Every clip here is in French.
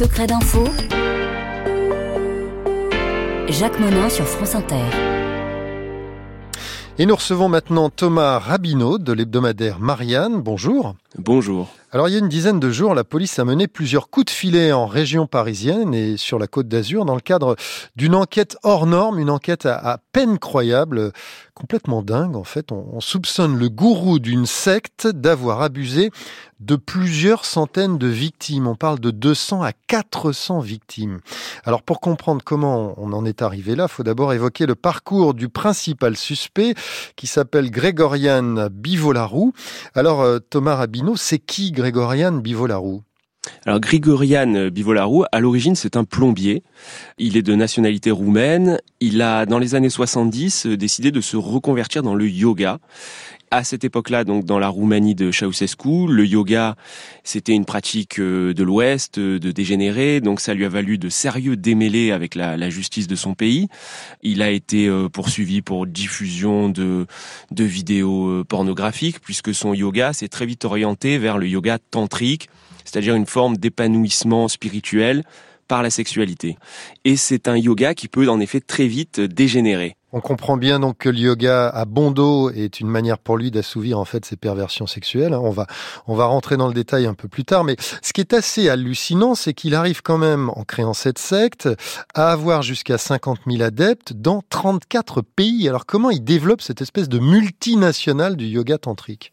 secrets d'info. Jacques Monin sur France Inter. Et nous recevons maintenant Thomas Rabineau de l'hebdomadaire Marianne. Bonjour. Bonjour. Alors il y a une dizaine de jours, la police a mené plusieurs coups de filet en région parisienne et sur la côte d'Azur dans le cadre d'une enquête hors norme, une enquête à, peine croyable, complètement dingue en fait. On, soupçonne le gourou d'une secte d'avoir abusé de plusieurs centaines de victimes. On parle de 200 à 400 victimes. Alors pour comprendre comment on en est arrivé là, faut d'abord évoquer le parcours du principal suspect qui s'appelle Grégorian Bivolarou. Alors euh, Thomas C'est qui Grégorian Bivolarou? Alors Grigorian Bivolarou, à l'origine, c'est un plombier. Il est de nationalité roumaine. Il a, dans les années 70, décidé de se reconvertir dans le yoga. À cette époque-là, donc dans la Roumanie de Ceausescu, le yoga, c'était une pratique euh, de l'Ouest, euh, de dégénérer, donc ça lui a valu de sérieux démêlés avec la, justice de son pays. Il a été euh, poursuivi pour diffusion de vidéos pornographiques, puisque son yoga s'est très vite orienté vers le yoga tantrique, c'est-à-dire une forme d'épanouissement spirituel par la sexualité. Et c'est un yoga qui peut en effet très vite dégénérer. On comprend bien donc que le yoga à bon dos est une manière pour lui d'assouvir en fait ses perversions sexuelles. On va on va rentrer dans le détail un peu plus tard, mais ce qui est assez hallucinant, c'est qu'il arrive quand même en créant cette secte à avoir jusqu'à 50 000 adeptes dans 34 pays. Alors comment il développe cette espèce de multinationale du yoga tantrique?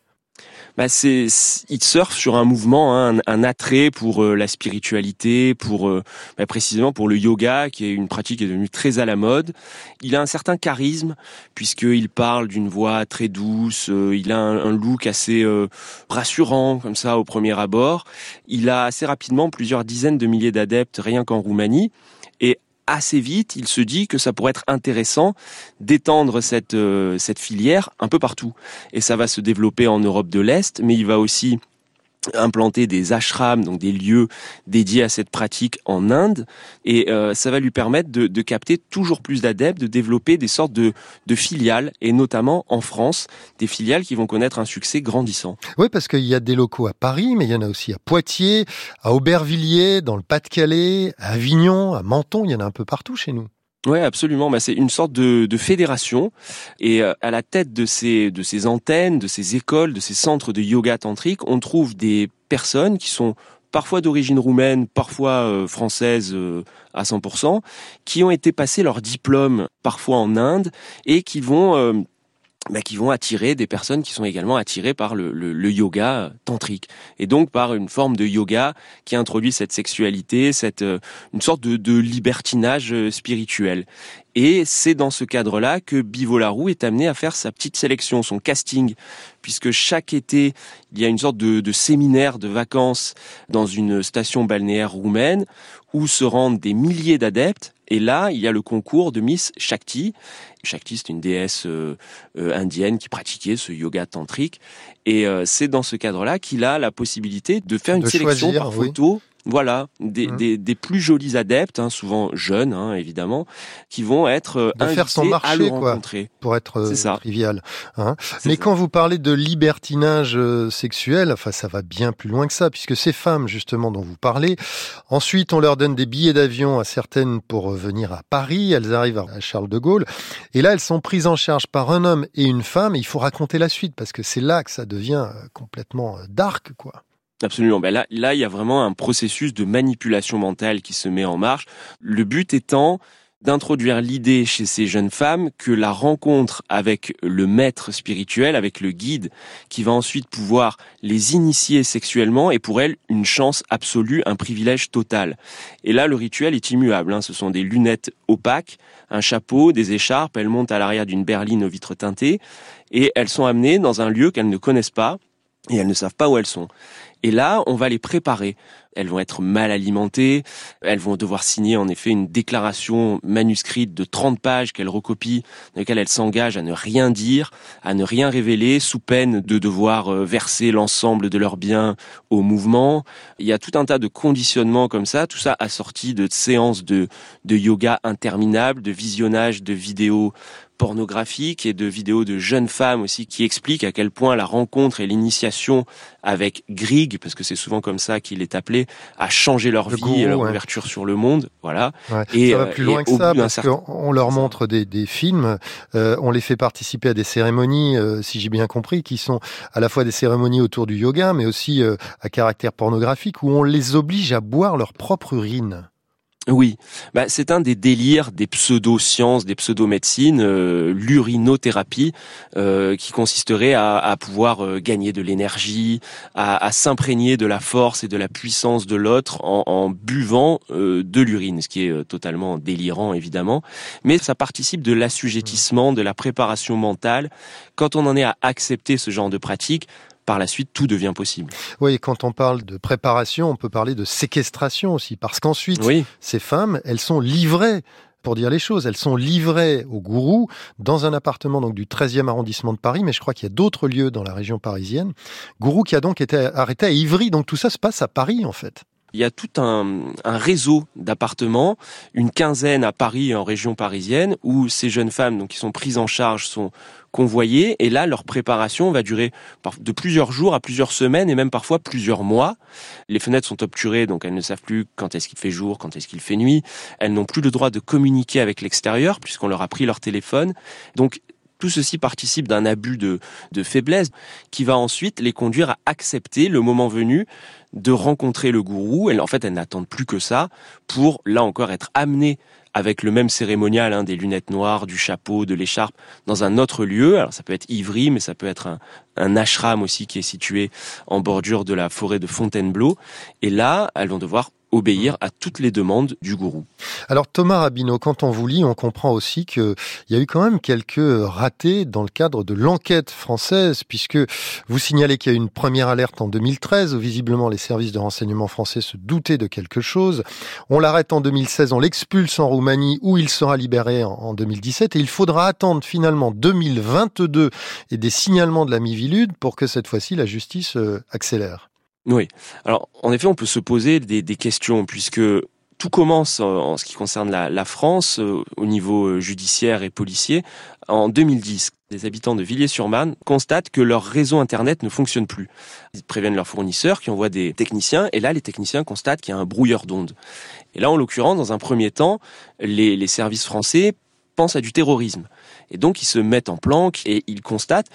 Bah c'est, il surfe sur un mouvement, hein, un, attrait pour euh, la spiritualité, pour euh, bah précisément pour le yoga, qui est une pratique qui est devenue très à la mode. Il a un certain charisme puisqu'il parle d'une voix très douce. Euh, il a un, un, look assez rassurant comme ça au premier abord. Il a assez rapidement plusieurs dizaines de milliers d'adeptes rien qu'en Roumanie. Assez vite, il se dit que ça pourrait être intéressant d'étendre cette, euh, cette filière un peu partout. Et ça va se développer en Europe de l'Est, mais il va aussi implanter des ashrams, donc des lieux dédiés à cette pratique en Inde, et euh, ça va lui permettre de, de capter toujours plus d'adeptes, de développer des sortes de, de, filiales, et notamment en France, des filiales qui vont connaître un succès grandissant. Oui, parce qu'il y a des locaux à Paris, mais il y en a aussi à Poitiers, à Aubervilliers, dans le Pas-de-Calais, à Avignon, à Menton, il y en a un peu partout chez nous. Oui, absolument. Bah, c'est une sorte de, fédération et euh, à la tête de ces de ces antennes, de ces écoles, de ces centres de yoga tantrique, on trouve des personnes qui sont parfois d'origine roumaine, parfois euh, française euh, à 100%, qui ont été passés leur diplôme parfois en Inde et qui vont bah, qui vont attirer des personnes qui sont également attirées par le, le, yoga tantrique et donc par une forme de yoga qui introduit cette sexualité, cette euh, une sorte de, de libertinage euh, spirituel. Et c'est dans ce cadre-là que Bivolarou est amené à faire sa petite sélection, son casting, puisque chaque été, il y a une sorte de, de séminaire de vacances dans une station balnéaire roumaine où se rendent des milliers d'adeptes. Et là, il y a le concours de Miss Shakti. Shakti, c'est une déesse euh, euh, indienne qui pratiquait ce yoga tantrique. Et euh, c'est dans ce cadre-là qu'il a la possibilité de faire une sélection par photo voilà, des, mmh. des, des, plus jolis adeptes, hein, souvent jeunes, hein, évidemment, qui vont être euh, de faire son marché, à le quoi, pour être euh, trivial. Hein. Mais quand vous parlez de libertinage euh, sexuel, enfin, ça va bien plus loin que ça, puisque ces femmes, justement, dont vous parlez, ensuite, on leur donne des billets d'avion à certaines pour venir à Paris. Elles arrivent à Charles de Gaulle, et là, elles sont prises en charge par un homme et une femme. Et il faut raconter la suite, parce que c'est là que ça devient complètement dark, quoi. Absolument. Ben là, là, il y a vraiment un processus de manipulation mentale qui se met en marche. Le but étant d'introduire l'idée chez ces jeunes femmes que la rencontre avec le maître spirituel, avec le guide, qui va ensuite pouvoir les initier sexuellement, est pour elles une chance absolue, un privilège total. Et là, le rituel est immuable. Hein. Ce sont des lunettes opaques, un chapeau, des écharpes. Elles montent à l'arrière d'une berline aux vitres teintées et elles sont amenées dans un lieu qu'elles ne connaissent pas et elles ne savent pas où elles sont. Et là, on va les préparer. Elles vont être mal alimentées, elles vont devoir signer en effet une déclaration manuscrite de 30 pages qu'elles recopient, dans laquelle elles s'engagent à ne rien dire, à ne rien révéler, sous peine de devoir euh, verser l'ensemble de leurs biens au mouvement. Il y a tout un tas de conditionnements comme ça, tout ça assorti de séances de, de yoga interminables, de visionnage de vidéos pornographiques et de vidéos de jeunes femmes aussi qui expliquent à quel point la rencontre et l'initiation avec Grieg, parce que c'est souvent comme ça qu'il est appelé, a changé leur vie et leur ouverture sur le monde. Voilà. Et ça va plus loin que ça parce qu'on leur montre des, des films, euh, on les fait participer à des cérémonies, euh, si j'ai bien compris, qui sont à la fois des cérémonies autour du yoga, mais aussi euh, à caractère pornographique, où on les oblige à boire leur propre urine. Oui, bah, c'est un des délires des pseudo-sciences, des pseudo-médecines, euh, l'urinothérapie, euh, qui consisterait à, pouvoir euh, gagner de l'énergie, à, s'imprégner de la force et de la puissance de l'autre en, buvant de l'urine, ce qui est totalement délirant évidemment, mais ça participe de l'assujettissement, de la préparation mentale. Quand on en est à accepter ce genre de pratique, par la suite, tout devient possible. Oui, quand on parle de préparation, on peut parler de séquestration aussi, parce qu'ensuite, ces femmes, elles sont livrées pour dire les choses. Elles sont livrées au gourou dans un appartement donc du 13e arrondissement de Paris, mais je crois qu'il y a d'autres lieux dans la région parisienne. Gourou qui a donc été arrêté à Ivry, donc tout ça se passe à Paris en fait. Il y a tout un, réseau d'appartements, une quinzaine à Paris et en région parisienne, où ces jeunes femmes donc, qui sont prises en charge sont convoyées. Et là, leur préparation va durer de plusieurs jours à plusieurs semaines et même parfois plusieurs mois. Les fenêtres sont obturées, donc elles ne savent plus quand est-ce qu'il fait jour, quand est-ce qu'il fait nuit. Elles n'ont plus le droit de communiquer avec l'extérieur puisqu'on leur a pris leur téléphone. Donc tout ceci participe d'un abus de, de faiblesse qui va ensuite les conduire à accepter le moment venu de rencontrer le gourou. en fait, elles n'attendent plus que ça pour, là encore, être amenées avec le même cérémonial, hein, des lunettes noires, du chapeau, de l'écharpe, dans un autre lieu. Alors ça peut être Ivry, mais ça peut être un, un ashram aussi qui est situé en bordure de la forêt de Fontainebleau. Et là, elles vont devoir obéir à toutes les demandes du gourou. Alors Thomas Rabineau, quand on vous lit, on comprend aussi qu'il y a eu quand même quelques ratés dans le cadre de l'enquête française, puisque vous signalez qu'il y a eu une première alerte en 2013, où visiblement les services de renseignement français se doutaient de quelque chose. On l'arrête en 2016, on l'expulse en Roumanie, où il sera libéré en 2017, et il faudra attendre finalement 2022 et des signalements de la Mivilude pour que cette fois-ci la justice euh, accélère. Oui. Alors, en effet, on peut se poser des, questions puisque tout commence en ce qui concerne la, France euh, au niveau euh, judiciaire et policier en 2010. Les habitants de Villiers-sur-Marne constatent que leur réseau Internet ne fonctionne plus. Ils préviennent leurs fournisseurs qui envoient des techniciens et là, les techniciens constatent qu'il y a un brouilleur d'ondes. Et là, en l'occurrence, dans un premier temps, les services français pensent à du terrorisme. Et donc ils se mettent en planque et ils constatent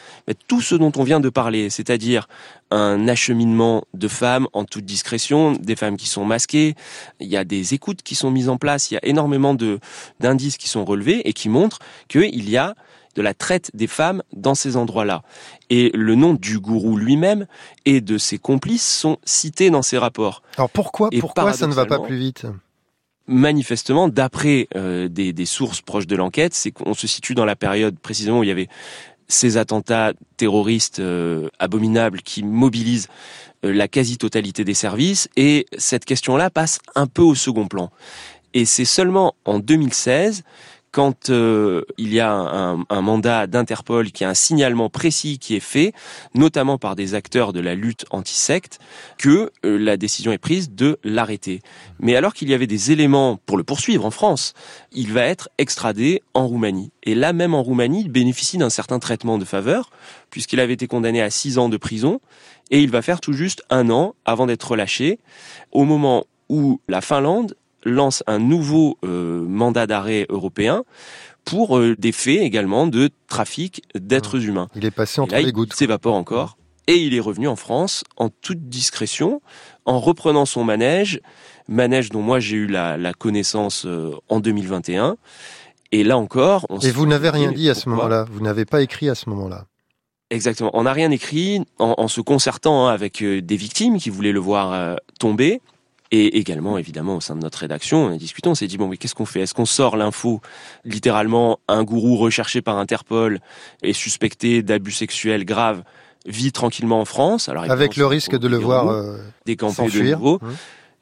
tout ce dont on vient de parler, c'est-à-dire un acheminement de femmes en toute discrétion, des femmes qui sont masquées, il y a des écoutes qui sont mises en place, il y a énormément de d'indices qui sont relevés et qui montrent qu'il y a de la traite des femmes dans ces endroits-là. Et le nom du gourou lui-même et de ses complices sont cités dans ces rapports. Alors pourquoi, pourquoi ça ne va pas plus vite? Manifestement, d'après euh, des, sources proches de l'enquête, c'est qu'on se situe dans la période précisément où il y avait ces attentats terroristes euh, abominables qui mobilisent euh, la quasi-totalité des services, et cette question-là passe un peu au second plan. Et c'est seulement en 2016 quand euh, il y a un, mandat d'Interpol, qui a un signalement précis qui est fait, notamment par des acteurs de la lutte anti-secte, que euh, la décision est prise de l'arrêter. Mais alors qu'il y avait des éléments pour le poursuivre en France, il va être extradé en Roumanie. Et là même en Roumanie, il bénéficie d'un certain traitement de faveur, puisqu'il avait été condamné à six ans de prison, et il va faire tout juste un an avant d'être relâché, au moment où la Finlande lance un nouveau euh, mandat d'arrêt européen pour euh, des faits également de trafic d'êtres mmh. humains. Il est passé entre les gouttes. Il s'évapore encore et il est revenu en France en toute discrétion, en reprenant son manège, manège dont moi j'ai eu la, la connaissance euh, en 2021. Et là encore, on et vous n'avez rien dit à ce moment-là? Vous n'avez pas écrit à ce moment-là? Exactement. On n'a rien écrit en, en se concertant hein, avec des victimes qui voulaient le voir tomber. Et également, évidemment, au sein de notre rédaction, on a discuté, on s'est dit, bon, mais qu'est-ce qu'on fait? Est-ce qu'on sort l'info Littéralement, un gourou recherché par Interpol et suspecté d'abus sexuels graves vit tranquillement en France? Alors, Avec le risque de le voir euh, décamper de nouveau. Mmh.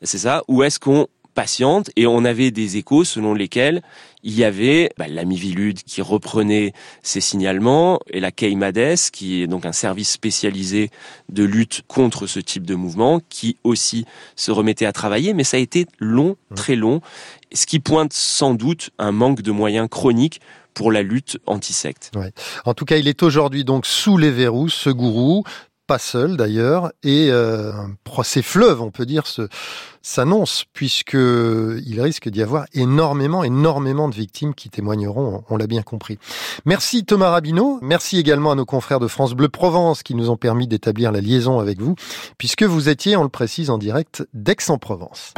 C'est ça? Ou est-ce qu'on patiente et on avait des échos selon lesquels il y avait bah, la Mivilude qui reprenait ses signalements et la Keimades qui est donc un service spécialisé de lutte contre ce type de mouvement qui aussi se remettait à travailler mais ça a été long, très long, ce qui pointe sans doute un manque de moyens chroniques pour la lutte anti-secte. Ouais. En tout cas, il est aujourd'hui donc sous les verrous, ce gourou, pas seul d'ailleurs, et euh, un procès fleuve, on peut dire, s'annonce, puisque il risque d'y avoir énormément, énormément de victimes qui témoigneront, on l'a bien compris. Merci Thomas Rabineau, merci également à nos confrères de France Bleu Provence qui nous ont permis d'établir la liaison avec vous, puisque vous étiez, on le précise, en direct d'Aix-en-Provence.